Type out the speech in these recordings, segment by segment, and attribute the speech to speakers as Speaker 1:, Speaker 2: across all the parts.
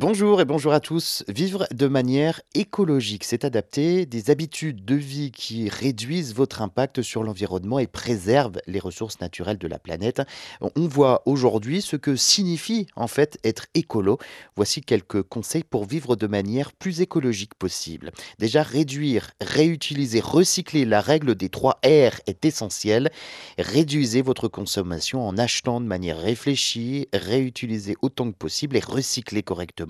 Speaker 1: Bonjour et bonjour à tous. Vivre de manière écologique, c'est adapter des habitudes de vie qui réduisent votre impact sur l'environnement et préservent les ressources naturelles de la planète. On voit aujourd'hui ce que signifie en fait être écolo. Voici quelques conseils pour vivre de manière plus écologique possible. Déjà, réduire, réutiliser, recycler, la règle des 3 R est essentielle. Réduisez votre consommation en achetant de manière réfléchie, réutilisez autant que possible et recyclez correctement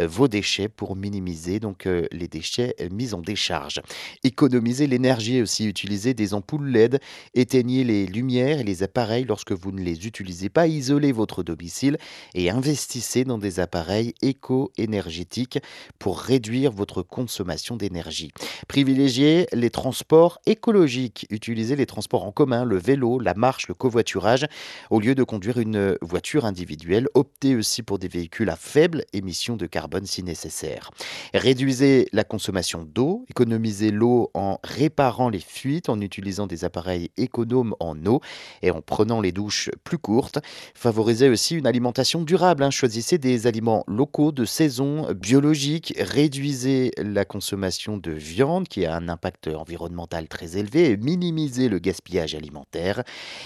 Speaker 1: euh, vos déchets pour minimiser donc euh, les déchets euh, mis en décharge. Économiser l'énergie aussi, utiliser des ampoules LED, éteignez les lumières et les appareils lorsque vous ne les utilisez pas, isolez votre domicile et investissez dans des appareils éco-énergétiques pour réduire votre consommation d'énergie. Privilégiez les transports écologiques, utilisez les transports en commun, le vélo, la marche, le covoiturage au lieu de conduire une voiture individuelle. Optez aussi pour des véhicules à faible émission de carbone si nécessaire. Réduisez la consommation d'eau, économisez l'eau en réparant les fuites, en utilisant des appareils économes en eau et en prenant les douches plus courtes. Favorisez aussi une alimentation durable. Hein. Choisissez des aliments locaux, de saison, biologiques. Réduisez la consommation de viande qui a un impact environnemental très élevé et minimisez le gaspillage alimentaire.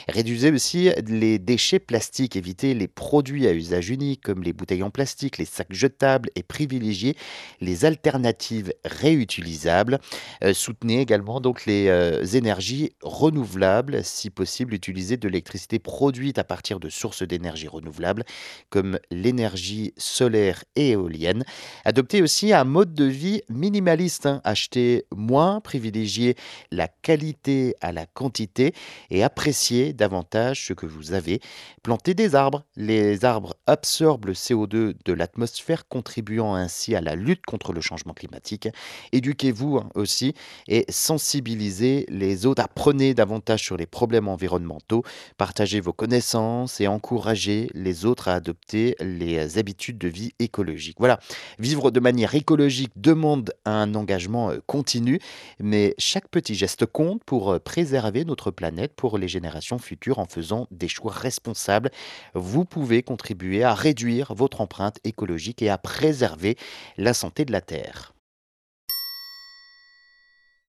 Speaker 1: Réduisez aussi les déchets plastiques. Évitez les produits à usage unique comme les bouteilles en plastique, les sacs jetables et privilégier les alternatives réutilisables. Euh, soutenez également donc les euh, énergies renouvelables, si possible utiliser de l'électricité produite à partir de sources d'énergie renouvelables comme l'énergie solaire et éolienne. Adoptez aussi un mode de vie minimaliste, hein. acheter moins, privilégier la qualité à la quantité et apprécier davantage ce que vous avez. Plantez des arbres. Les arbres absorbent le CO2 de l'atmosphère contribuant ainsi à la lutte contre le changement climatique. Éduquez-vous hein, aussi et sensibilisez les autres. Apprenez davantage sur les problèmes environnementaux, partagez vos connaissances et encouragez les autres à adopter les habitudes de vie écologiques. Voilà, vivre de manière écologique demande un engagement euh, continu, mais chaque petit geste compte pour euh, préserver notre planète pour les générations futures en faisant des choix responsables. Vous pouvez contribuer à réduire votre empreinte écologique et à préserver la santé de la Terre.